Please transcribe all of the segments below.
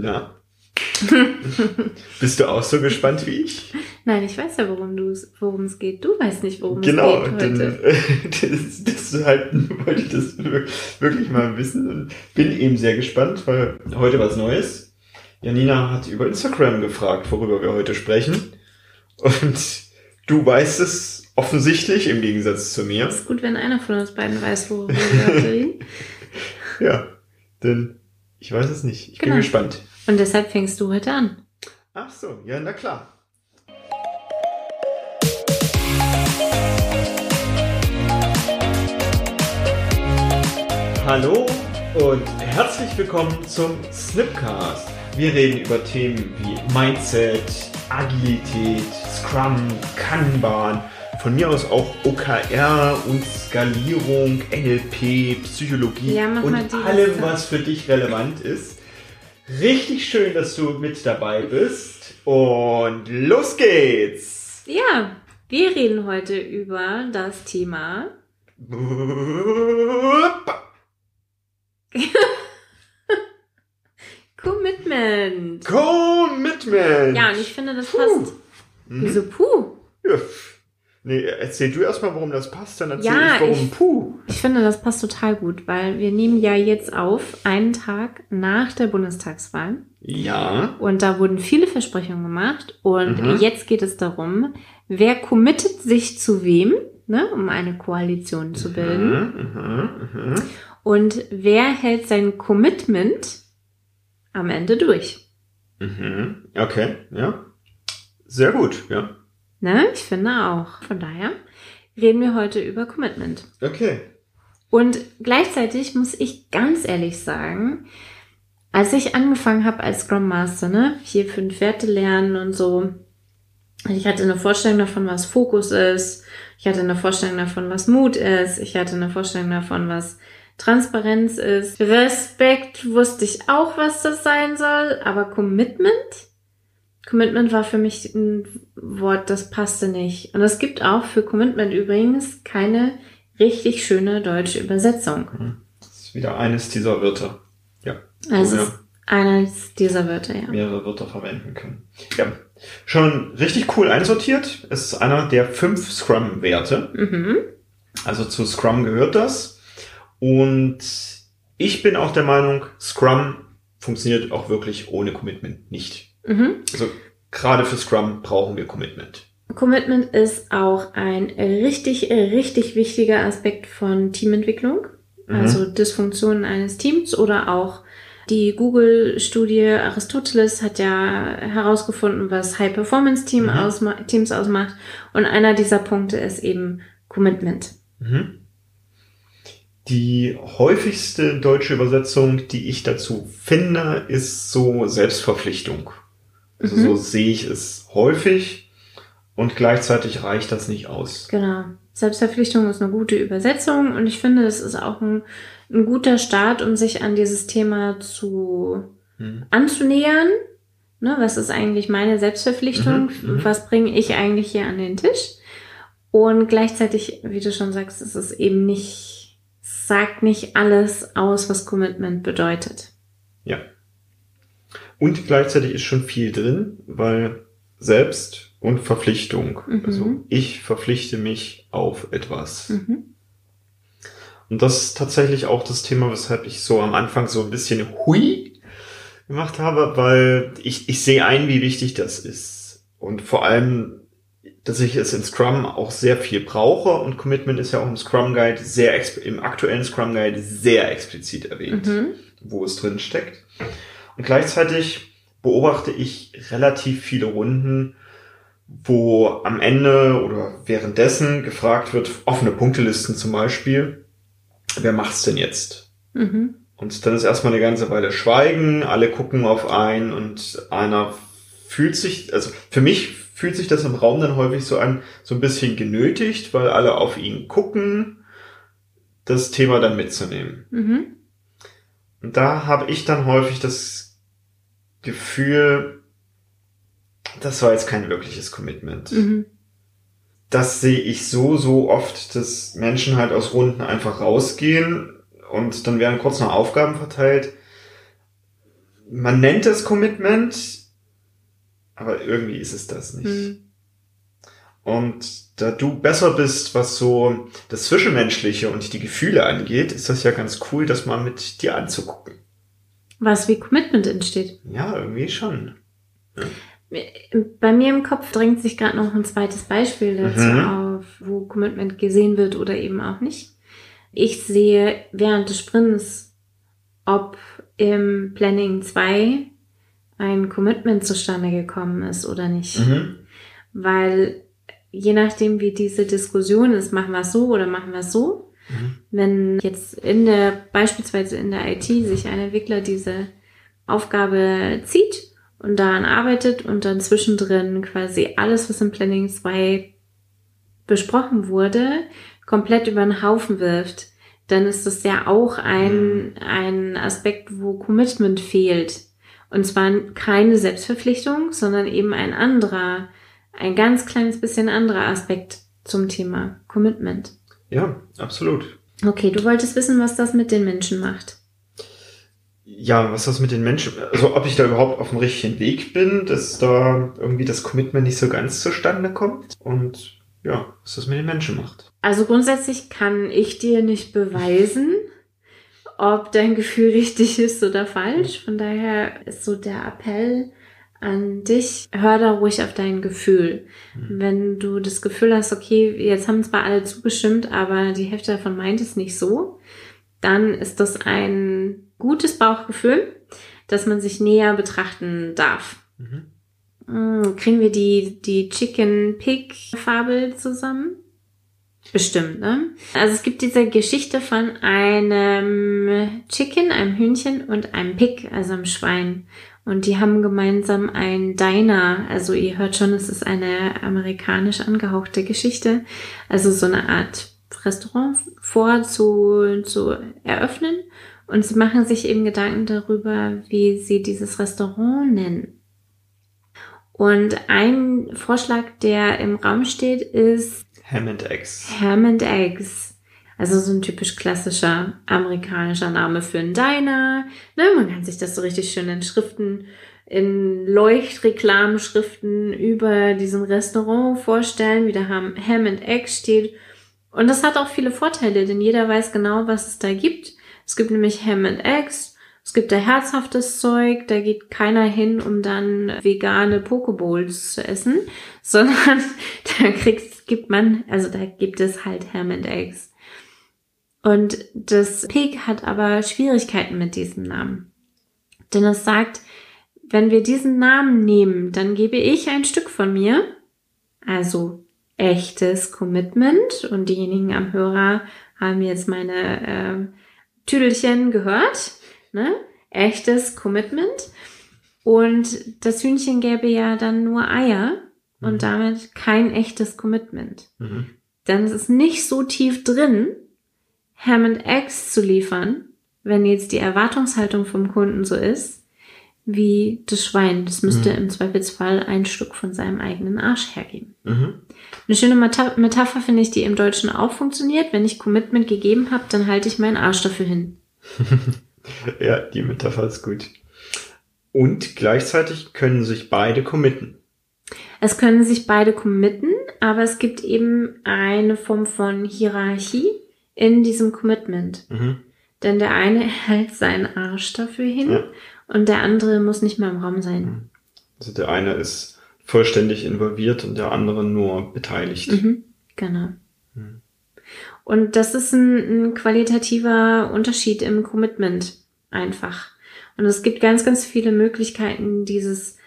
Na? Bist du auch so gespannt wie ich? Nein, ich weiß ja, worum es geht. Du weißt nicht, worum genau, es geht heute. das, das halt, wollte ich das wirklich mal wissen und bin eben sehr gespannt, weil heute was Neues. Janina hat über Instagram gefragt, worüber wir heute sprechen. Und du weißt es offensichtlich im Gegensatz zu mir. ist gut, wenn einer von uns beiden weiß, worüber wir heute reden. Ja, denn ich weiß es nicht. Ich Genau. bin gespannt. Und deshalb fängst du heute an. Ach so, ja, na klar. Hallo und herzlich willkommen zum Snipcast. Wir reden über Themen wie Mindset, Agilität, Scrum, Kanban, von mir aus auch OKR und Skalierung, NLP, Psychologie Ja, und allem, Liste. was für dich relevant ist. Richtig schön, dass du mit dabei bist. Und los geht's! Ja, wir reden heute über das Thema Commitment. Commitment! Ja, und ich finde, das Puh. passt. Mhm. Wieso puh? Ja. Nee, erzähl du erstmal, warum das passt, dann erzähl Ja, ich, warum ich- Puh. Ich finde, das passt total gut, weil wir nehmen ja jetzt auf einen Tag nach der Bundestagswahl. Ja. Und da wurden viele Versprechungen gemacht. Und Mhm. jetzt geht es darum, wer committet sich zu wem, ne, um eine Koalition zu bilden. Mhm, mhm, mhm. Und wer hält sein Commitment am Ende durch? Mhm. Okay, ja. Sehr gut, ja. Ne? Ich finde auch. Von daher reden wir heute über Commitment. Okay. Und gleichzeitig muss ich ganz ehrlich sagen, als ich angefangen habe als Scrum Master, ne, vier, fünf Werte lernen und so, ich hatte eine Vorstellung davon, was Fokus ist. Ich hatte eine Vorstellung davon, was Mut ist. Ich hatte eine Vorstellung davon, was Transparenz ist. Respekt wusste ich auch, was das sein soll, aber Commitment? Commitment war für mich ein Wort, das passte nicht. Und es gibt auch für Commitment übrigens keine richtig schöne deutsche Übersetzung. Das ist wieder eines dieser Wörter. Ja. Also Wo es ist eines dieser Wörter, ja. mehrere Wörter verwenden können. Ja. Schon richtig cool einsortiert. Es ist einer der fünf Scrum-Werte. Mhm. Also zu Scrum gehört das. Und ich bin auch der Meinung, Scrum funktioniert auch wirklich ohne Commitment nicht. Mhm. Also gerade für Scrum brauchen wir Commitment. Commitment ist auch ein richtig, richtig wichtiger Aspekt von Teamentwicklung. Mhm. Also Dysfunktionen eines Teams oder auch die Google-Studie Aristoteles hat ja herausgefunden, was High-Performance-Team Mhm. ausma Teams ausmacht. Und einer dieser Punkte ist eben Commitment. Mhm. Die häufigste deutsche Übersetzung, die ich dazu finde, ist so Selbstverpflichtung. Also Mhm. so sehe ich es häufig und gleichzeitig reicht das nicht aus. Genau. Selbstverpflichtung ist eine gute Übersetzung und ich finde, es ist auch ein, ein guter Start, um sich an dieses Thema zu Mhm. anzunähern. Ne, was ist eigentlich meine Selbstverpflichtung? Mhm, mhm. Was bringe ich eigentlich hier an den Tisch? Und gleichzeitig, wie du schon sagst, ist es eben nicht, sagt nicht alles aus, was Commitment bedeutet. Ja. Und gleichzeitig ist schon viel drin, weil Selbst und Verpflichtung. Mhm. Also ich verpflichte mich auf etwas. Mhm. Und das ist tatsächlich auch das Thema, weshalb ich so am Anfang so ein bisschen hui gemacht habe, weil ich, ich sehe ein, wie wichtig das ist. Und vor allem, dass ich es in Scrum auch sehr viel brauche und Commitment ist ja auch im Scrum Guide sehr, im aktuellen Scrum Guide sehr explizit erwähnt, Mhm. wo es drin steckt. Und gleichzeitig beobachte ich relativ viele Runden, wo am Ende oder währenddessen gefragt wird, offene Punktelisten zum Beispiel, wer macht's denn jetzt? Mhm. Und dann ist erstmal eine ganze Weile Schweigen, alle gucken auf einen und einer fühlt sich, also für mich fühlt sich das im Raum dann häufig so an, so ein bisschen genötigt, weil alle auf ihn gucken, das Thema dann mitzunehmen. Mhm. Und da habe ich dann häufig das Gefühl, das war jetzt kein wirkliches Commitment. Mhm. Das sehe ich so, so oft, dass Menschen halt aus Runden einfach rausgehen und dann werden kurz noch Aufgaben verteilt. man nennt es Commitment, aber irgendwie ist es das nicht. Hm. Und da du besser bist, was so das Zwischenmenschliche und die Gefühle angeht, ist das ja ganz cool, das mal mit dir anzugucken. Was wie Commitment entsteht. Ja, irgendwie schon. Bei mir im Kopf drängt sich gerade noch ein zweites Beispiel dazu Mhm. auf, wo Commitment gesehen wird oder eben auch nicht. Ich sehe während des Sprints, ob im Planning 2 ein Commitment zustande gekommen ist oder nicht. Mhm. Weil je nachdem, wie diese Diskussion ist, machen wir es so oder machen wir es so. Mhm. Wenn jetzt in der, beispielsweise in der IT sich ein Entwickler diese Aufgabe zieht und daran arbeitet und dann zwischendrin quasi alles, was im Planning 2 besprochen wurde, komplett über den Haufen wirft, dann ist das ja auch ein, ein Aspekt, wo Commitment fehlt. Und zwar keine Selbstverpflichtung, sondern eben ein anderer, ein ganz kleines bisschen anderer Aspekt zum Thema Commitment. Ja, absolut. Okay, du wolltest wissen, was das mit den Menschen macht. Ja, was das mit den Menschen, also ob ich da überhaupt auf dem richtigen Weg bin, dass da irgendwie das Commitment nicht so ganz zustande kommt und ja, was das mit den Menschen macht. Also grundsätzlich kann ich dir nicht beweisen, ob dein Gefühl richtig ist oder falsch. Von daher ist so der Appell an dich, hör da ruhig auf dein Gefühl. Wenn du das Gefühl hast, okay, jetzt haben zwar alle zugestimmt, aber die Hälfte davon meint es nicht so, dann ist das ein gutes Bauchgefühl, das man sich näher betrachten darf. Mhm. Mm, Kriegen wir die, die Chicken-Pig-Fabel zusammen? Bestimmt, ne? Also es gibt diese Geschichte von einem Chicken, einem Hühnchen und einem Pig, also einem Schwein. Und die haben gemeinsam ein Diner. Also ihr hört schon, es ist eine amerikanisch angehauchte Geschichte. Also so eine Art Restaurant vor zu, zu eröffnen. Und sie machen sich eben Gedanken darüber, wie sie dieses Restaurant nennen. Und ein Vorschlag, der im Raum steht, ist Ham and Eggs. Ham and Eggs. Also so ein typisch klassischer amerikanischer Name für einen Diner. Ne, man kann sich das so richtig schön in Schriften, in Leuchtreklamenschriften über diesem Restaurant vorstellen, wie da Ham, and Eggs steht. Und das hat auch viele Vorteile, denn jeder weiß genau, was es da gibt. Es gibt nämlich Ham and Eggs. Es gibt da herzhaftes Zeug, da geht keiner hin, um dann vegane Pokeballs zu essen, sondern da kriegt, gibt man, also da gibt es halt Ham and Eggs. Und das Pig hat aber Schwierigkeiten mit diesem Namen. Denn es sagt, wenn wir diesen Namen nehmen, dann gebe ich ein Stück von mir, also echtes Commitment. Und diejenigen am Hörer haben jetzt meine äh, Tüdelchen gehört. Ne? Echtes Commitment. Und das Hühnchen gäbe ja dann nur Eier und Mhm. damit kein echtes Commitment. Mhm. Denn es ist nicht so tief drin, Ham and Eggs zu liefern, wenn jetzt die Erwartungshaltung vom Kunden so ist, wie das Schwein. Das müsste Mhm. im Zweifelsfall ein Stück von seinem eigenen Arsch hergeben. Mhm. Eine schöne Meta Metapher finde ich, die im Deutschen auch funktioniert. Wenn ich Commitment gegeben habe, dann halte ich meinen Arsch dafür hin. Ja, die Metapher ist gut. Und gleichzeitig können sich beide committen. Es können sich beide committen, aber es gibt eben eine Form von Hierarchie in diesem Commitment. Mhm. Denn der eine hält seinen Arsch dafür hin Ja. und der andere muss nicht mehr im Raum sein. Also der eine ist vollständig involviert und der andere nur beteiligt. Mhm, genau. Mhm. Und das ist ein, ein qualitativer Unterschied im Commitment einfach. Und es gibt ganz, ganz viele Möglichkeiten, dieses,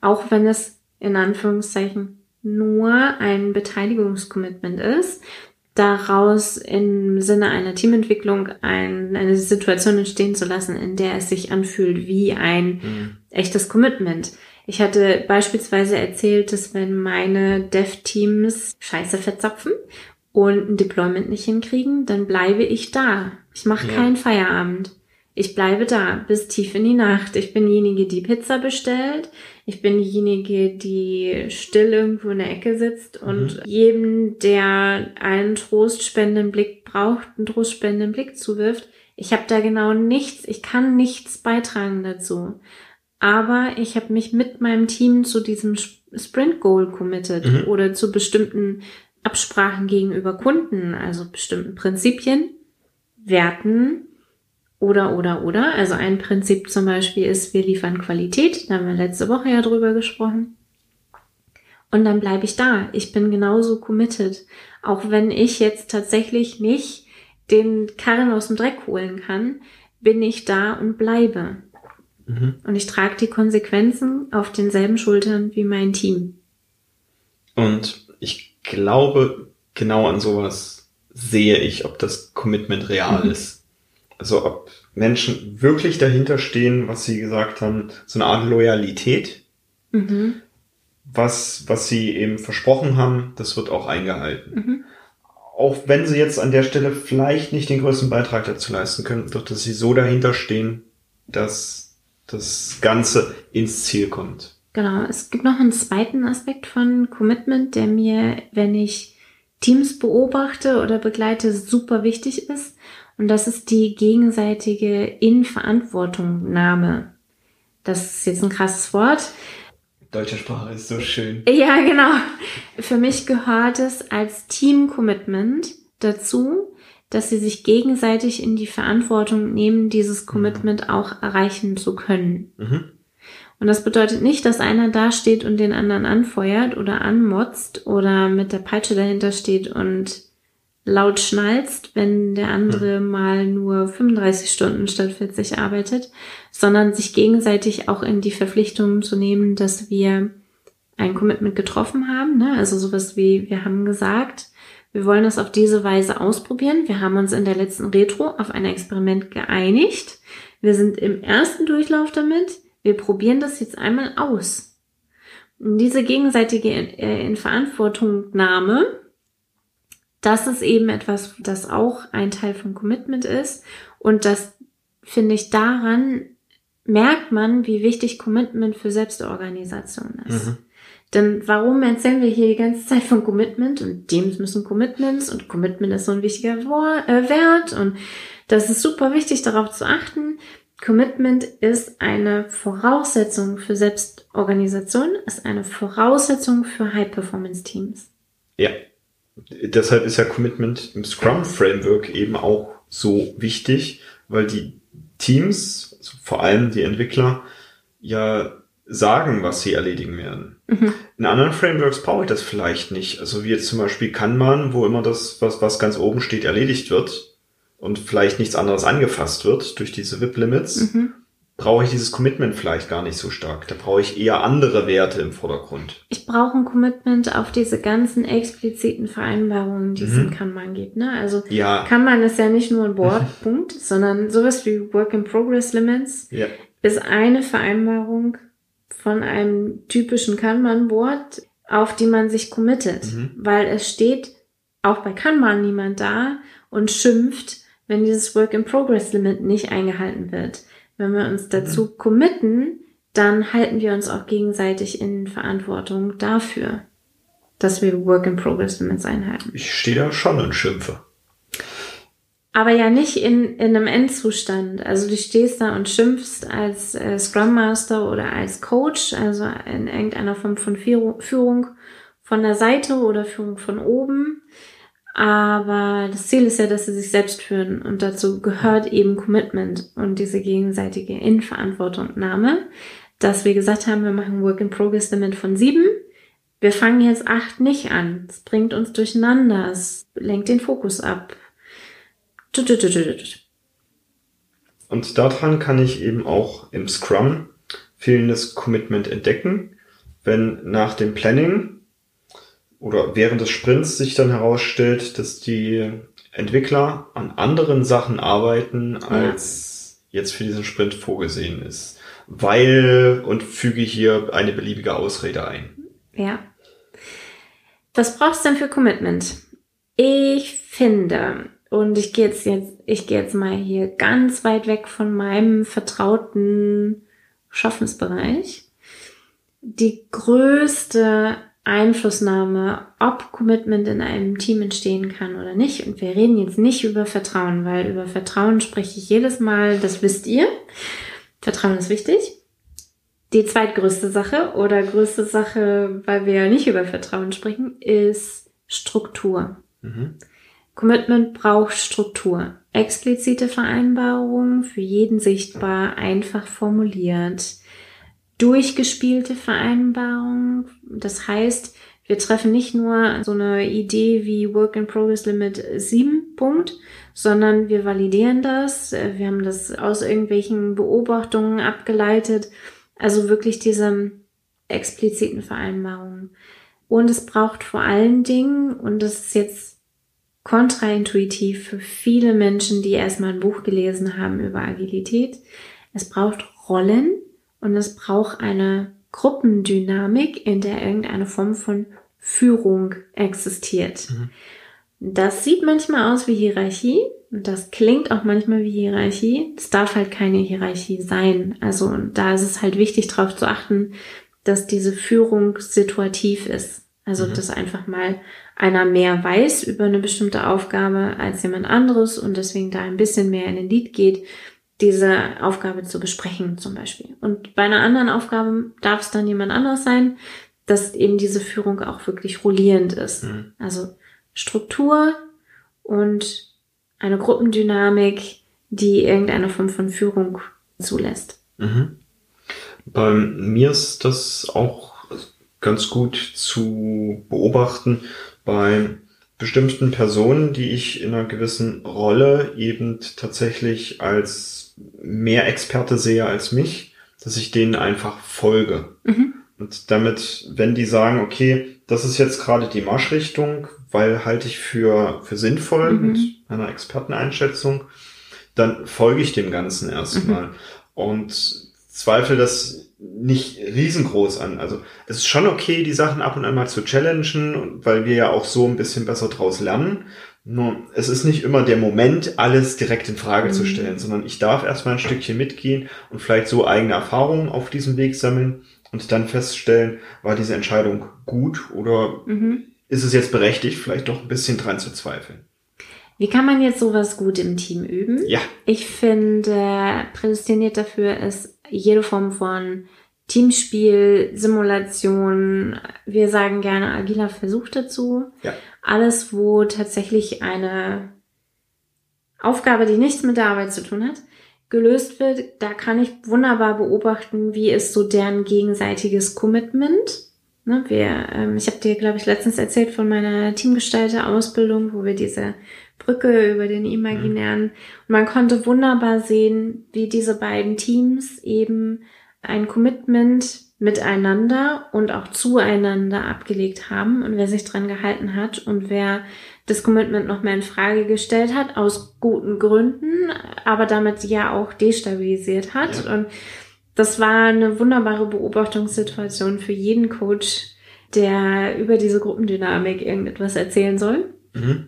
auch wenn es in Anführungszeichen nur ein Beteiligungscommitment ist, daraus im Sinne einer Teamentwicklung ein, eine Situation entstehen zu lassen, in der es sich anfühlt wie ein Mhm. echtes Commitment. Ich hatte beispielsweise erzählt, dass wenn meine Dev-Teams Scheiße verzapfen und ein Deployment nicht hinkriegen, dann bleibe ich da. Ich mache Ja. keinen Feierabend. Ich bleibe da bis tief in die Nacht. Ich bin diejenige, die Pizza bestellt. Ich bin diejenige, die still irgendwo in der Ecke sitzt und jedem, der einen trostspendenden Blick braucht, einen trostspendenden Blick zuwirft. Ich habe da genau nichts, ich kann nichts beitragen dazu. aber ich habe mich mit meinem Team zu diesem Sprint Goal committed mhm. oder zu bestimmten Absprachen gegenüber Kunden, also bestimmten Prinzipien, Werten oder, oder, oder. Also ein Prinzip zum Beispiel ist, wir liefern Qualität. Da haben wir letzte Woche ja drüber gesprochen. Und dann bleibe ich da. Ich bin genauso committed. Auch wenn ich jetzt tatsächlich nicht den Karren aus dem Dreck holen kann, bin ich da und bleibe. Mhm. Und ich trage die Konsequenzen auf denselben Schultern wie mein Team. Und ich glaube, genau an sowas sehe ich, ob das Commitment real mhm. ist. Also ob Menschen wirklich dahinter stehen, was sie gesagt haben, so eine Art Loyalität. Mhm. Was, was sie eben versprochen haben, das wird auch eingehalten. Mhm. Auch wenn sie jetzt an der Stelle vielleicht nicht den größten Beitrag dazu leisten können, wird dass sie so dahinter stehen, dass das Ganze ins Ziel kommt. Genau. Es gibt noch einen zweiten Aspekt von Commitment, der mir, wenn ich Teams beobachte oder begleite, super wichtig ist. Und das ist die gegenseitige Inverantwortungnahme. Das ist jetzt ein krasses Wort. Deutsche Sprache ist so schön. Ja, genau. Für mich gehört es als Team-Commitment dazu, dass sie sich gegenseitig in die Verantwortung nehmen, dieses mhm. Commitment mhm. auch erreichen zu können. Mhm. Und das bedeutet nicht, dass einer da steht und den anderen anfeuert oder anmotzt oder mit der Peitsche dahinter steht und laut schnalzt, wenn der andere mhm. mal nur 35 Stunden statt 40 arbeitet, sondern sich gegenseitig auch in die Verpflichtung zu nehmen, dass wir ein Commitment getroffen haben. Ne? Also sowas wie, wir haben gesagt, wir wollen das auf diese Weise ausprobieren. Wir haben uns in der letzten Retro auf ein Experiment geeinigt. Wir sind im ersten Durchlauf damit. Wir probieren das jetzt einmal aus. Und diese gegenseitige äh, Inverantwortungnahme das ist eben etwas, das auch ein Teil von Commitment ist. Und das finde ich daran merkt man, wie wichtig Commitment für Selbstorganisation ist. Mhm. Denn warum erzählen wir hier die ganze Zeit von Commitment und Teams müssen Commitments und Commitment ist so ein wichtiger äh, Wert und das ist super wichtig, darauf zu achten. Commitment ist eine Voraussetzung für Selbstorganisation, ist eine Voraussetzung für High-Performance-Teams. Ja, deshalb ist ja Commitment im Scrum Framework eben auch so wichtig, weil die Teams, also vor allem die Entwickler, ja sagen, was sie erledigen werden. Mhm. In anderen Frameworks brauche ich das vielleicht nicht. Also wie jetzt zum Beispiel Kanban, wo immer das, was, was ganz oben steht, erledigt wird und vielleicht nichts anderes angefasst wird durch diese VIP-Limits. Mhm brauche ich dieses Commitment vielleicht gar nicht so stark. Da brauche ich eher andere Werte im Vordergrund. Ich brauche ein Commitment auf diese ganzen expliziten Vereinbarungen, die es mhm. in Kanban gibt. Ne? Also ja. Kanban ist ja nicht nur ein Bordpunkt, sondern sowas wie Work in Progress Limits ja. ist eine Vereinbarung von einem typischen Kanban-Board, auf die man sich committet. Mhm. Weil es steht auch bei Kanban niemand da und schimpft, wenn dieses Work in Progress Limit nicht eingehalten wird. Wenn wir uns dazu mhm. committen, dann halten wir uns auch gegenseitig in Verantwortung dafür, dass wir Work in Progress Limits einhalten. Ich stehe da schon und schimpfe. Aber ja nicht in, in einem Endzustand. Also du stehst da und schimpfst als äh, Scrum Master oder als Coach, also in irgendeiner Form von Führung von der Seite oder Führung von oben. Aber das Ziel ist ja, dass sie sich selbst führen und dazu gehört eben Commitment und diese gegenseitige Inverantwortungnahme, dass wir gesagt haben, wir machen Work in Progress Limit von sieben. Wir fangen jetzt acht nicht an. Es bringt uns durcheinander. Es lenkt den Fokus ab. Und daran kann ich eben auch im Scrum fehlendes Commitment entdecken, wenn nach dem Planning oder während des Sprints sich dann herausstellt, dass die Entwickler an anderen Sachen arbeiten, als ja. jetzt für diesen Sprint vorgesehen ist. Weil, und füge hier eine beliebige Ausrede ein. Ja. Was brauchst du denn für Commitment? Ich finde, und ich gehe jetzt, jetzt, ich gehe jetzt mal hier ganz weit weg von meinem vertrauten Schaffensbereich. Die größte Einflussnahme, ob Commitment in einem Team entstehen kann oder nicht. Und wir reden jetzt nicht über Vertrauen, weil über Vertrauen spreche ich jedes Mal, das wisst ihr. Vertrauen ist wichtig. Die zweitgrößte Sache oder größte Sache, weil wir ja nicht über Vertrauen sprechen, ist Struktur. Mhm. Commitment braucht Struktur. Explizite Vereinbarungen, für jeden sichtbar, einfach formuliert. Durchgespielte Vereinbarungen, das heißt, wir treffen nicht nur so eine Idee wie Work in Progress Limit 7 Punkt, sondern wir validieren das. Wir haben das aus irgendwelchen Beobachtungen abgeleitet. Also wirklich diese expliziten Vereinbarungen. Und es braucht vor allen Dingen, und das ist jetzt kontraintuitiv für viele Menschen, die erstmal ein Buch gelesen haben über Agilität, es braucht Rollen und es braucht eine Gruppendynamik, in der irgendeine Form von Führung existiert. Mhm. Das sieht manchmal aus wie Hierarchie. Das klingt auch manchmal wie Hierarchie. Es darf halt keine Hierarchie sein. Also da ist es halt wichtig, darauf zu achten, dass diese Führung situativ ist. Also mhm. dass einfach mal einer mehr weiß über eine bestimmte Aufgabe als jemand anderes und deswegen da ein bisschen mehr in den Lied geht, diese Aufgabe zu besprechen zum Beispiel. Und bei einer anderen Aufgabe darf es dann jemand anders sein, dass eben diese Führung auch wirklich rollierend ist. Mhm. Also Struktur und eine Gruppendynamik, die irgendeine Form von Führung zulässt. Mhm. Bei mir ist das auch ganz gut zu beobachten bei bestimmten Personen, die ich in einer gewissen Rolle eben tatsächlich als mehr Experte sehe als mich, dass ich denen einfach folge. Mhm. Und damit, wenn die sagen, okay, das ist jetzt gerade die Marschrichtung, weil halte ich für, für sinnvoll mhm. mit einer Experteneinschätzung, dann folge ich dem Ganzen erstmal. Mhm. Und zweifle das nicht riesengroß an. Also es ist schon okay, die Sachen ab und an mal zu challengen, weil wir ja auch so ein bisschen besser draus lernen. Nur es ist nicht immer der Moment, alles direkt in Frage mhm. zu stellen, sondern ich darf erstmal ein Stückchen mitgehen und vielleicht so eigene Erfahrungen auf diesem Weg sammeln und dann feststellen, war diese Entscheidung gut oder mhm. ist es jetzt berechtigt, vielleicht doch ein bisschen dran zu zweifeln. Wie kann man jetzt sowas gut im Team üben? Ja. Ich finde, prädestiniert dafür ist jede Form von Teamspiel, Simulation, wir sagen gerne agiler Versuch dazu. Ja. Alles, wo tatsächlich eine Aufgabe, die nichts mit der Arbeit zu tun hat, gelöst wird, da kann ich wunderbar beobachten, wie ist so deren gegenseitiges Commitment. Ne, wir, ähm, ich habe dir, glaube ich, letztens erzählt von meiner Teamgestalter-Ausbildung, wo wir diese Brücke über den Imaginären. Mhm. Und man konnte wunderbar sehen, wie diese beiden Teams eben ein Commitment miteinander und auch zueinander abgelegt haben und wer sich dran gehalten hat und wer das Commitment noch mehr in Frage gestellt hat, aus guten Gründen, aber damit ja auch destabilisiert hat. Ja. Und das war eine wunderbare Beobachtungssituation für jeden Coach, der über diese Gruppendynamik irgendetwas erzählen soll. Mhm.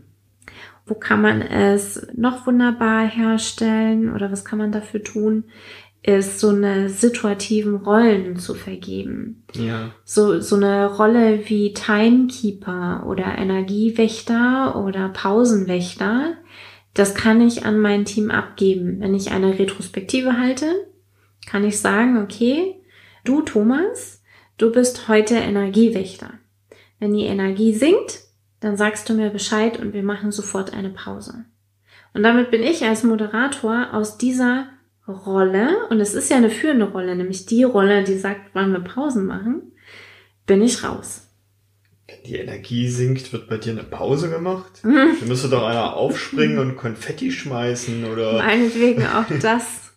Wo kann man es noch wunderbar herstellen oder was kann man dafür tun? Ist so eine situativen Rollen zu vergeben. Ja. So, so eine Rolle wie Timekeeper oder Energiewächter oder Pausenwächter. Das kann ich an mein Team abgeben. Wenn ich eine Retrospektive halte, kann ich sagen, okay, du Thomas, du bist heute Energiewächter. Wenn die Energie sinkt, dann sagst du mir Bescheid und wir machen sofort eine Pause. Und damit bin ich als Moderator aus dieser Rolle, und es ist ja eine führende Rolle, nämlich die Rolle, die sagt, wann wir Pausen machen, bin ich raus. Wenn die Energie sinkt, wird bei dir eine Pause gemacht? Mhm. Da müsste doch einer aufspringen und Konfetti schmeißen oder. Meinetwegen auch das.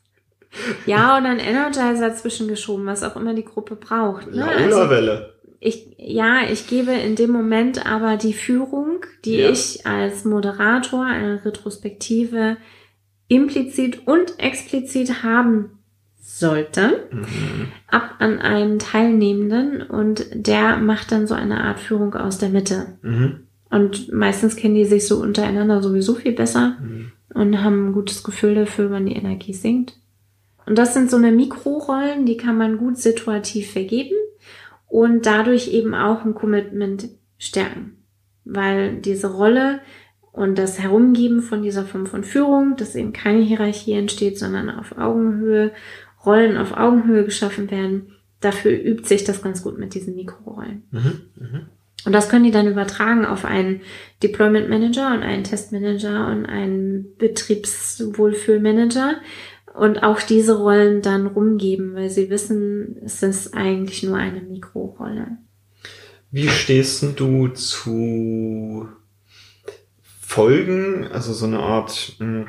Ja, und ein Energizer zwischengeschoben, was auch immer die Gruppe braucht. Ne? Laula-Welle. Also, ich, ja, ich gebe in dem Moment aber die Führung, die ja. ich als Moderator einer Retrospektive implizit und explizit haben sollte, mhm. ab an einen Teilnehmenden und der macht dann so eine Art Führung aus der Mitte. Mhm. Und meistens kennen die sich so untereinander sowieso viel besser mhm. und haben ein gutes Gefühl dafür, wann die Energie sinkt. Und das sind so eine Mikrorollen, die kann man gut situativ vergeben und dadurch eben auch ein Commitment stärken. Weil diese Rolle und das Herumgeben von dieser Form von Führung, dass eben keine Hierarchie entsteht, sondern auf Augenhöhe, Rollen auf Augenhöhe geschaffen werden, dafür übt sich das ganz gut mit diesen Mikrorollen. Mhm. Mhm. Und das können die dann übertragen auf einen Deployment Manager und einen Testmanager und einen Betriebswohlfühlmanager und auch diese Rollen dann rumgeben, weil sie wissen, es ist eigentlich nur eine Mikrorolle. Wie stehst du zu Folgen, also so eine Art mh,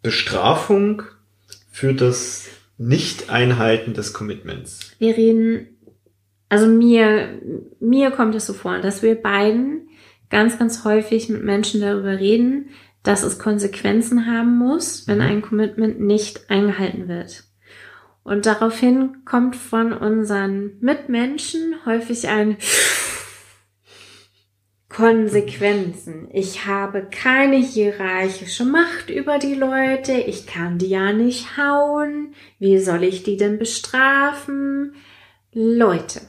Bestrafung für das Nicht-Einhalten des Commitments? Wir reden, also mir, mir kommt es so vor, dass wir beiden ganz, ganz häufig mit Menschen darüber reden, dass es Konsequenzen haben muss, wenn Mhm. ein Commitment nicht eingehalten wird. Und daraufhin kommt von unseren Mitmenschen häufig ein Konsequenzen. Ich habe keine hierarchische Macht über die Leute. Ich kann die ja nicht hauen. Wie soll ich die denn bestrafen? Leute,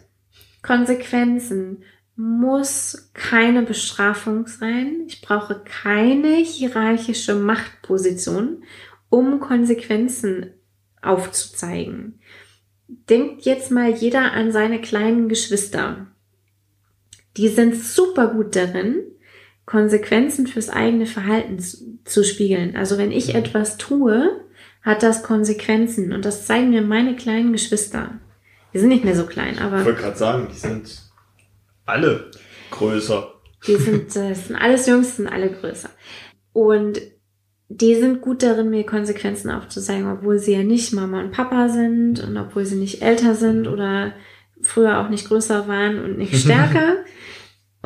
Konsequenzen muss keine Bestrafung sein. Ich brauche keine hierarchische Machtposition, um Konsequenzen aufzuzeigen. Denkt jetzt mal jeder an seine kleinen Geschwister. Die sind super gut darin, Konsequenzen fürs eigene Verhalten zu, zu spiegeln. Also wenn ich etwas tue, hat das Konsequenzen und das zeigen mir meine kleinen Geschwister. Die sind nicht mehr so klein, aber Ich wollte gerade sagen, die sind alle größer. Die sind, äh, das sind alles Jungs, sind alle größer. Und die sind gut darin, mir Konsequenzen aufzuzeigen, obwohl sie ja nicht Mama und Papa sind und obwohl sie nicht älter sind oder früher auch nicht größer waren und nicht stärker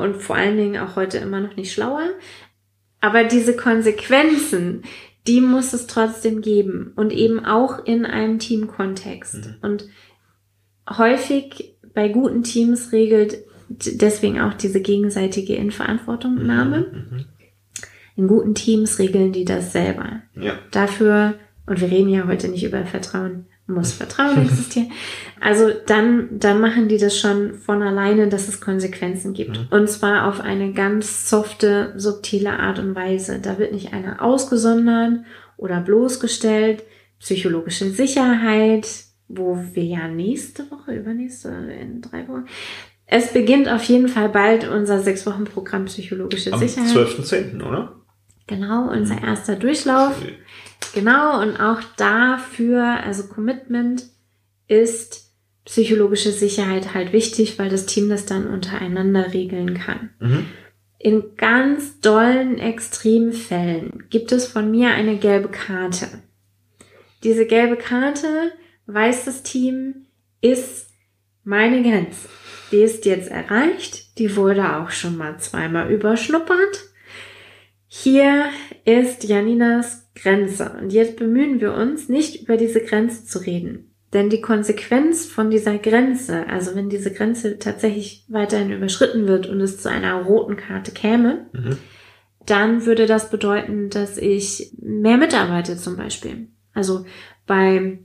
und vor allen Dingen auch heute immer noch nicht schlauer. Aber diese Konsequenzen, die muss es trotzdem geben und eben auch in einem Teamkontext. Mhm. Und häufig bei guten Teams regelt deswegen auch diese gegenseitige Inverantwortungnahme. Mhm. In guten Teams regeln die das selber. Ja. Dafür, und wir reden ja heute nicht über Vertrauen, muss Vertrauen existieren. Also dann, dann machen die das schon von alleine, dass es Konsequenzen gibt. Mhm. Und zwar auf eine ganz softe, subtile Art und Weise. Da wird nicht einer ausgesondert oder bloßgestellt. Psychologische Sicherheit, wo wir ja nächste Woche, übernächste, in drei Wochen. Es beginnt auf jeden Fall bald unser sechs Wochen Programm Psychologische Am Sicherheit. 12.10., oder? Genau, unser erster Durchlauf. Genau, und auch dafür, also Commitment ist psychologische Sicherheit halt wichtig, weil das Team das dann untereinander regeln kann. Mhm. In ganz dollen Extremfällen gibt es von mir eine gelbe Karte. Diese gelbe Karte weiß das Team, ist meine Grenze. Die ist jetzt erreicht. Die wurde auch schon mal zweimal überschnuppert. Hier ist Janinas Grenze. Und jetzt bemühen wir uns, nicht über diese Grenze zu reden. Denn die Konsequenz von dieser Grenze, also wenn diese Grenze tatsächlich weiterhin überschritten wird und es zu einer roten Karte käme, Mhm. dann würde das bedeuten, dass ich mehr mitarbeite zum Beispiel. Also bei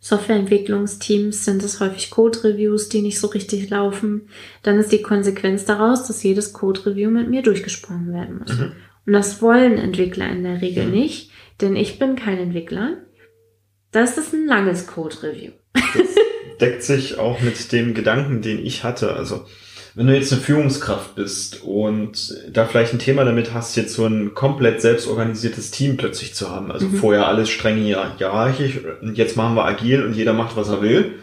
Softwareentwicklungsteams sind es häufig Code-Reviews, die nicht so richtig laufen. Dann ist die Konsequenz daraus, dass jedes Code-Review mit mir durchgesprochen werden muss. Mhm. Und das wollen Entwickler in der Regel Mhm. nicht, denn ich bin kein Entwickler. Das ist ein langes Code-Review. deckt sich auch mit dem Gedanken, den ich hatte. Also, wenn du jetzt eine Führungskraft bist und da vielleicht ein Thema damit hast, jetzt so ein komplett selbstorganisiertes Team plötzlich zu haben, also Mhm. vorher alles streng hier- hierarchisch und jetzt machen wir agil und jeder macht, was er will,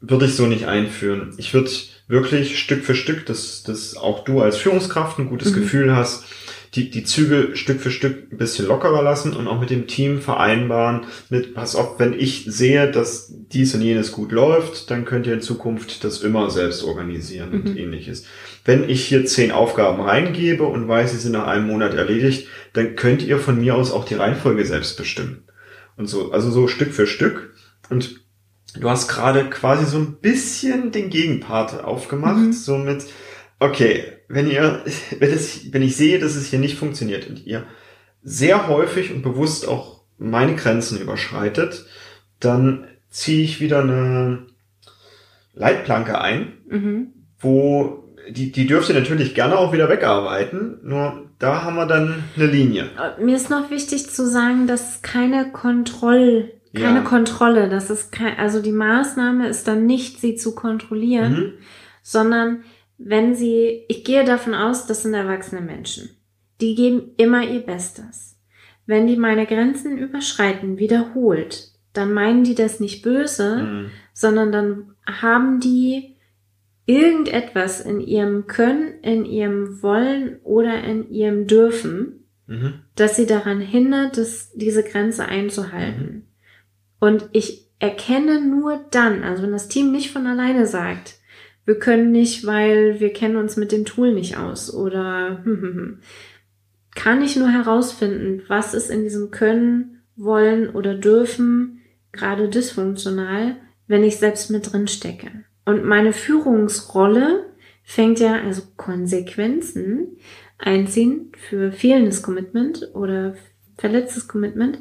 würde ich so nicht einführen. Ich würde wirklich Stück für Stück, dass, dass auch du als Führungskraft ein gutes Mhm. Gefühl hast, die, die Zügel Stück für Stück ein bisschen lockerer lassen und auch mit dem Team vereinbaren, mit, pass auf, wenn ich sehe, dass dies und jenes gut läuft, dann könnt ihr in Zukunft das immer selbst organisieren und Mhm. ähnliches. Wenn ich hier zehn Aufgaben reingebe und weiß, sie sind nach einem Monat erledigt, dann könnt ihr von mir aus auch die Reihenfolge selbst bestimmen. Und so, also so Stück für Stück. Und du hast gerade quasi so ein bisschen den Gegenpart aufgemacht, Mhm. so mit, okay, wenn ihr, wenn, es, wenn ich sehe, dass es hier nicht funktioniert und ihr sehr häufig und bewusst auch meine Grenzen überschreitet, dann ziehe ich wieder eine Leitplanke ein, Mhm. wo die, die dürft ihr natürlich gerne auch wieder wegarbeiten, nur da haben wir dann eine Linie. Mir ist noch wichtig zu sagen, dass es keine keine Ja. Kontrolle. Das ist kein, also die Maßnahme ist dann nicht, sie zu kontrollieren, Mhm. sondern wenn sie, ich gehe davon aus, das sind erwachsene Menschen. Die geben immer ihr Bestes. Wenn die meine Grenzen überschreiten, wiederholt, dann meinen die das nicht böse, Mhm. sondern dann haben die irgendetwas in ihrem Können, in ihrem Wollen oder in ihrem Dürfen, Mhm. das sie daran hindert, dass diese Grenze einzuhalten. Und ich erkenne nur dann, also wenn das Team nicht von alleine sagt, wir können nicht, weil wir kennen uns mit dem Tool nicht aus oder kann ich nur herausfinden, was ist in diesem Können, Wollen oder Dürfen gerade dysfunktional, wenn ich selbst mit drin stecke. Und meine Führungsrolle fängt ja also Konsequenzen einziehen für fehlendes Commitment oder verletztes Commitment,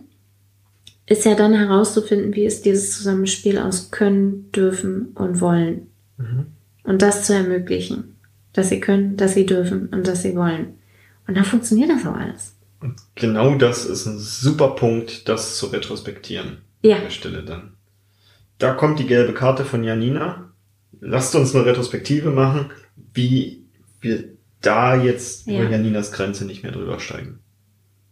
ist ja dann herauszufinden, wie ist dieses Zusammenspiel aus können, dürfen und wollen. Mhm. Und das zu ermöglichen. Dass sie können, dass sie dürfen und dass sie wollen. Und dann funktioniert das auch alles. Und genau das ist ein super Punkt, das zu retrospektieren. Ja. An der Stelle dann. Da kommt die gelbe Karte von Janina. Lasst uns eine Retrospektive machen, wie wir da jetzt Ja. über Janinas Grenze nicht mehr drüber steigen.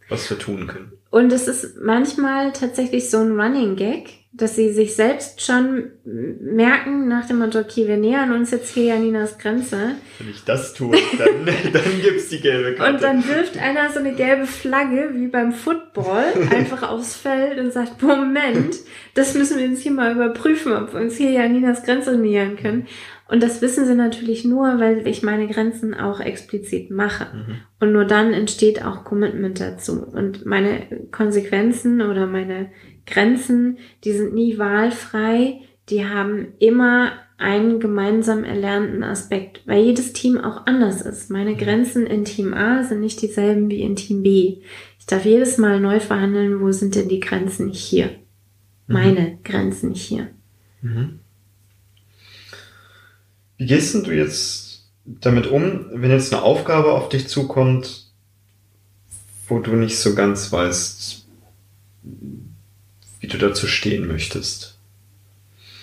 Was wir tun können. Und es ist manchmal tatsächlich so ein Running Gag, dass sie sich selbst schon merken nach dem Motto, okay, wir nähern uns jetzt hier Janinas Grenze. Wenn ich das tue, dann, dann gibt's die gelbe Karte. Und dann wirft einer so eine gelbe Flagge wie beim Football einfach aufs Feld und sagt, Moment, das müssen wir jetzt hier mal überprüfen, ob wir uns hier Janinas Grenze nähern können. Und das wissen sie natürlich nur, weil ich meine Grenzen auch explizit mache. Mhm. Und nur dann entsteht auch Commitment dazu. Und meine Konsequenzen oder meine Grenzen, die sind nie wahlfrei. Die haben immer einen gemeinsam erlernten Aspekt, weil jedes Team auch anders ist. Meine Grenzen in Team A sind nicht dieselben wie in Team B. Ich darf jedes Mal neu verhandeln, wo sind denn die Grenzen hier? Meine Grenzen hier. Mhm. Wie gehst denn du jetzt damit um, wenn jetzt eine Aufgabe auf dich zukommt, wo du nicht so ganz weißt, wie du dazu stehen möchtest?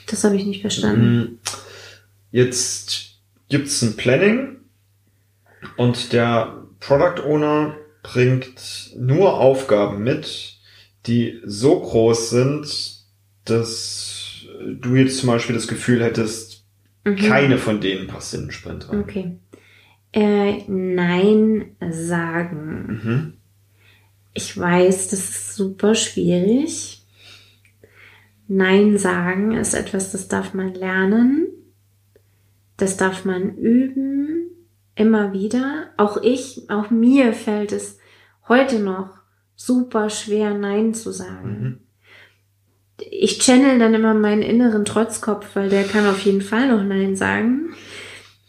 Das habe ich nicht verstanden. Mhm. Jetzt gibt's ein Planning und der Product Owner bringt nur Aufgaben mit, die so groß sind, dass du jetzt zum Beispiel das Gefühl hättest, Mhm. keine von denen passt in den Sprint rein. Okay. Äh, nein sagen. Mhm. Ich weiß, das ist super schwierig. Nein sagen ist etwas, das darf man lernen. Das darf man üben. Immer wieder. Auch ich, auch mir fällt es heute noch super schwer, Nein zu sagen. Mhm. Ich channel dann immer meinen inneren Trotzkopf, weil der kann auf jeden Fall noch Nein sagen.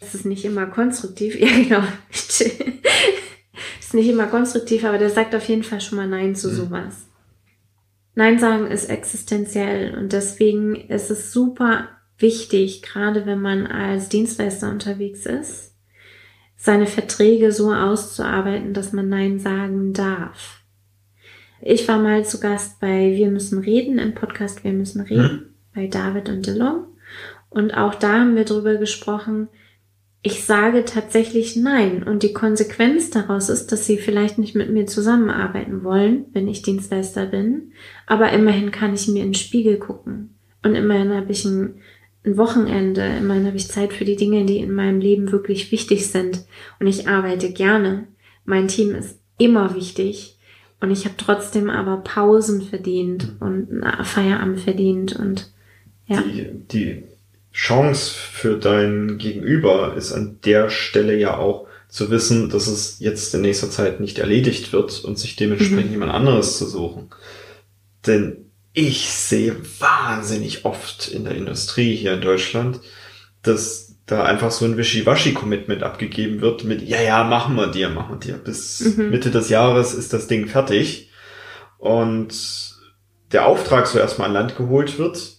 Das ist nicht immer konstruktiv. Ja, genau. ist nicht immer konstruktiv, aber der sagt auf jeden Fall schon mal Nein zu Mhm. sowas. Nein sagen ist existenziell und deswegen ist es super wichtig, gerade wenn man als Dienstleister unterwegs ist, seine Verträge so auszuarbeiten, dass man Nein sagen darf. Ich war mal zu Gast bei Wir müssen reden, im Podcast Wir müssen reden, bei David und DeLong. Und auch da haben wir drüber gesprochen, ich sage tatsächlich nein. Und die Konsequenz daraus ist, dass sie vielleicht nicht mit mir zusammenarbeiten wollen, wenn ich Dienstleister bin. Aber immerhin kann ich mir in den Spiegel gucken. Und immerhin habe ich ein, ein Wochenende, immerhin habe ich Zeit für die Dinge, die in meinem Leben wirklich wichtig sind. Und ich arbeite gerne. Mein Team ist immer wichtig. Und ich habe trotzdem aber Pausen verdient und Feierabend verdient und ja. Die, die Chance für dein Gegenüber ist an der Stelle ja auch zu wissen, dass es jetzt in nächster Zeit nicht erledigt wird und sich dementsprechend Mhm. jemand anderes zu suchen. Denn ich sehe wahnsinnig oft in der Industrie hier in Deutschland, dass da einfach so ein Wischiwaschi-Commitment abgegeben wird mit, ja, ja, machen wir dir, machen wir dir. Bis Mhm. Mitte des Jahres ist das Ding fertig. Und der Auftrag so erstmal an Land geholt wird,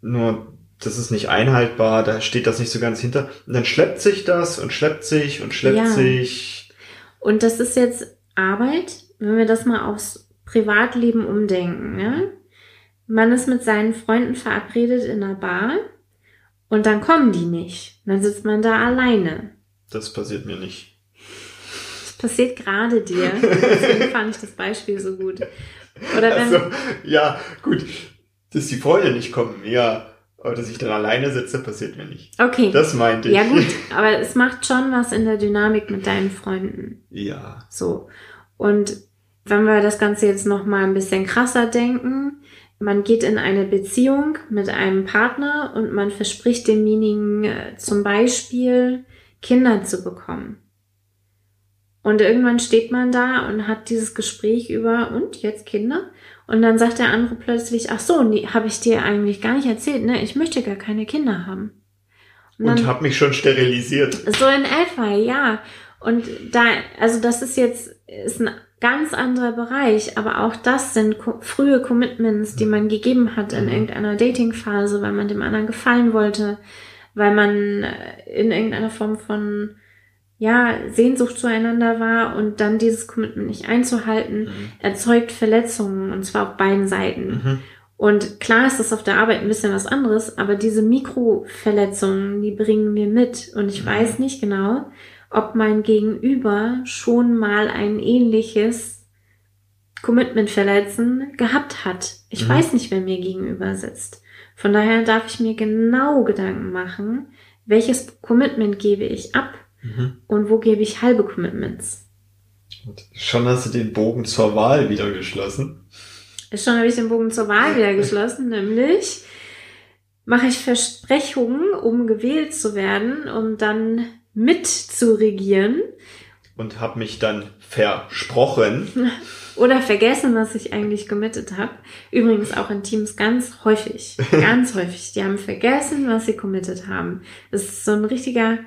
nur das ist nicht einhaltbar, da steht das nicht so ganz hinter. Und dann schleppt sich das und schleppt sich und schleppt Ja. sich. Und das ist jetzt Arbeit, wenn wir das mal aufs Privatleben umdenken. Ja? man ist mit seinen Freunden verabredet in einer Bar und dann kommen die nicht. Dann sitzt man da alleine. Das passiert mir nicht. Das passiert gerade dir. Deswegen fand ich das Beispiel so gut. Oder wenn, Also, ja, gut. Dass die Freunde nicht kommen, ja. Aber dass ich dann alleine sitze, passiert mir nicht. okay. Das meinte ich. Ja gut, aber es macht schon was in der Dynamik mit deinen Freunden. Ja. So. Und wenn wir das Ganze jetzt noch mal ein bisschen krasser denken, man geht in eine Beziehung mit einem Partner und man verspricht demjenigen äh, zum Beispiel Kinder zu bekommen. Und irgendwann steht man da und hat dieses Gespräch über und jetzt Kinder? Und dann sagt der andere plötzlich, ach so, nee, habe ich dir eigentlich gar nicht erzählt, ne? Ich möchte gar keine Kinder haben. Und hab mich schon sterilisiert. So in etwa, ja. Und da, also das ist jetzt, ist ein ganz anderer Bereich, aber auch das sind ko frühe Commitments, die man gegeben hat in Mhm. irgendeiner Datingphase, weil man dem anderen gefallen wollte, weil man äh, in irgendeiner Form von, ja, Sehnsucht zueinander war und dann dieses Commitment nicht einzuhalten, Mhm. erzeugt Verletzungen und zwar auf beiden Seiten. Mhm. Und klar ist das auf der Arbeit ein bisschen was anderes, aber diese Mikroverletzungen, die bringen wir mit. Und ich Mhm. weiß nicht genau, ob mein Gegenüber schon mal ein ähnliches Commitment verletzen gehabt hat. Ich Mhm. weiß nicht, wer mir gegenüber sitzt. Von daher darf ich mir genau Gedanken machen, welches Commitment gebe ich ab Mhm. und wo gebe ich halbe Commitments. Und schon hast du den Bogen zur Wahl wieder geschlossen. Schon habe ich den Bogen zur Wahl wieder geschlossen, nämlich mache ich Versprechungen, um gewählt zu werden, um dann mit zu regieren Und hab mich dann versprochen. oder vergessen, was ich eigentlich committed habe. Übrigens auch in Teams ganz häufig, ganz häufig. Die haben vergessen, was sie committed haben. Das ist so ein richtiger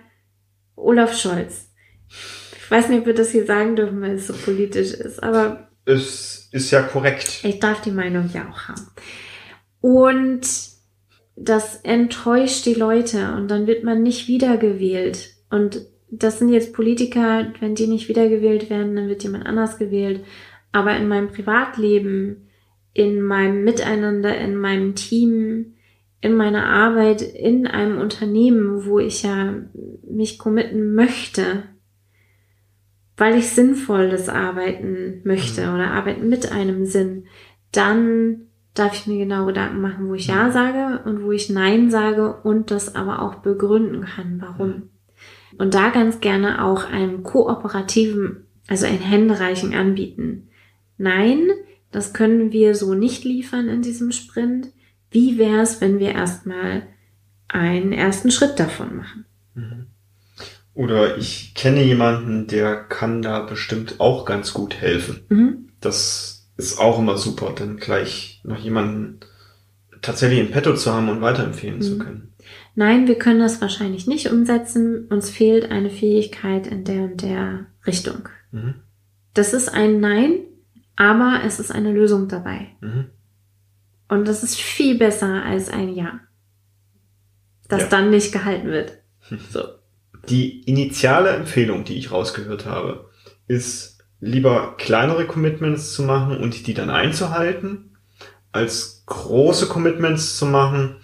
Olaf Scholz. Ich weiß nicht, ob wir das hier sagen dürfen, weil es so politisch ist, aber Es ist ja korrekt. Ich darf die Meinung ja auch haben. Und das enttäuscht die Leute und dann wird man nicht wiedergewählt. Und das sind jetzt Politiker, wenn die nicht wiedergewählt werden, dann wird jemand anders gewählt. Aber in meinem Privatleben, in meinem Miteinander, in meinem Team, in meiner Arbeit, in einem Unternehmen, wo ich ja mich committen möchte, weil ich sinnvolles arbeiten möchte oder arbeiten mit einem Sinn, dann darf ich mir genau Gedanken machen, wo ich Ja sage und wo ich Nein sage und das aber auch begründen kann, warum. Und da ganz gerne auch einen kooperativen, also ein Händereichen anbieten. Nein, das können wir so nicht liefern in diesem Sprint. Wie wäre es, wenn wir erstmal einen ersten Schritt davon machen? Mhm. Oder ich kenne jemanden, der kann da bestimmt auch ganz gut helfen. Mhm. Das ist auch immer super, dann gleich noch jemanden tatsächlich im Petto zu haben und weiterempfehlen zu Mhm. können. Nein, wir können das wahrscheinlich nicht umsetzen. Uns fehlt eine Fähigkeit in der und der Richtung. Mhm. Das ist ein Nein, aber es ist eine Lösung dabei. Und das ist viel besser als ein Ja. Das Ja. dann nicht gehalten wird. So. Die initiale Empfehlung, die ich rausgehört habe, ist lieber kleinere Commitments zu machen und die dann einzuhalten, als große Commitments zu machen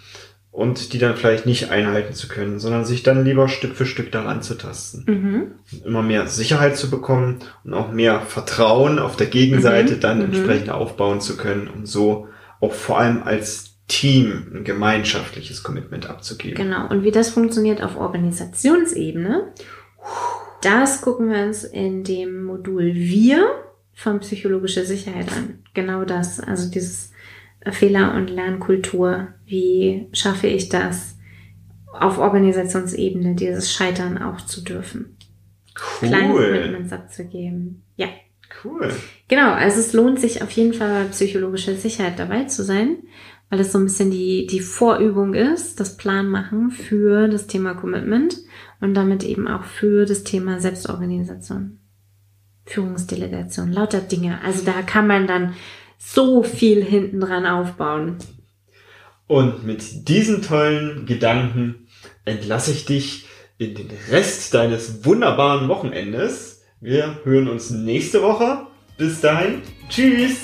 und die dann vielleicht nicht einhalten zu können, sondern sich dann lieber Stück für Stück daran zu tasten. Mhm. immer mehr Sicherheit zu bekommen und auch mehr Vertrauen auf der Gegenseite Mhm, dann mhm. entsprechend aufbauen zu können, um so auch vor allem als Team ein gemeinschaftliches Commitment abzugeben. Genau. Und wie das funktioniert auf Organisationsebene, das gucken wir uns in dem Modul Wir von psychologischer Sicherheit an. Genau das. Also dieses Fehler- und Lernkultur. Wie schaffe ich das auf Organisationsebene, dieses Scheitern auch zu dürfen? Kleine Cool. Commitments abzugeben. Ja. Cool. Genau, also es lohnt sich auf jeden Fall bei psychologischer Sicherheit dabei zu sein, weil es so ein bisschen die, die Vorübung ist, das Plan machen für das Thema Commitment und damit eben auch für das Thema Selbstorganisation, Führungsdelegation, lauter Dinge. Also da kann man dann so viel hinten dran aufbauen. Und mit diesen tollen Gedanken entlasse ich dich in den Rest deines wunderbaren Wochenendes. Wir hören uns nächste Woche. Bis dahin. Tschüss.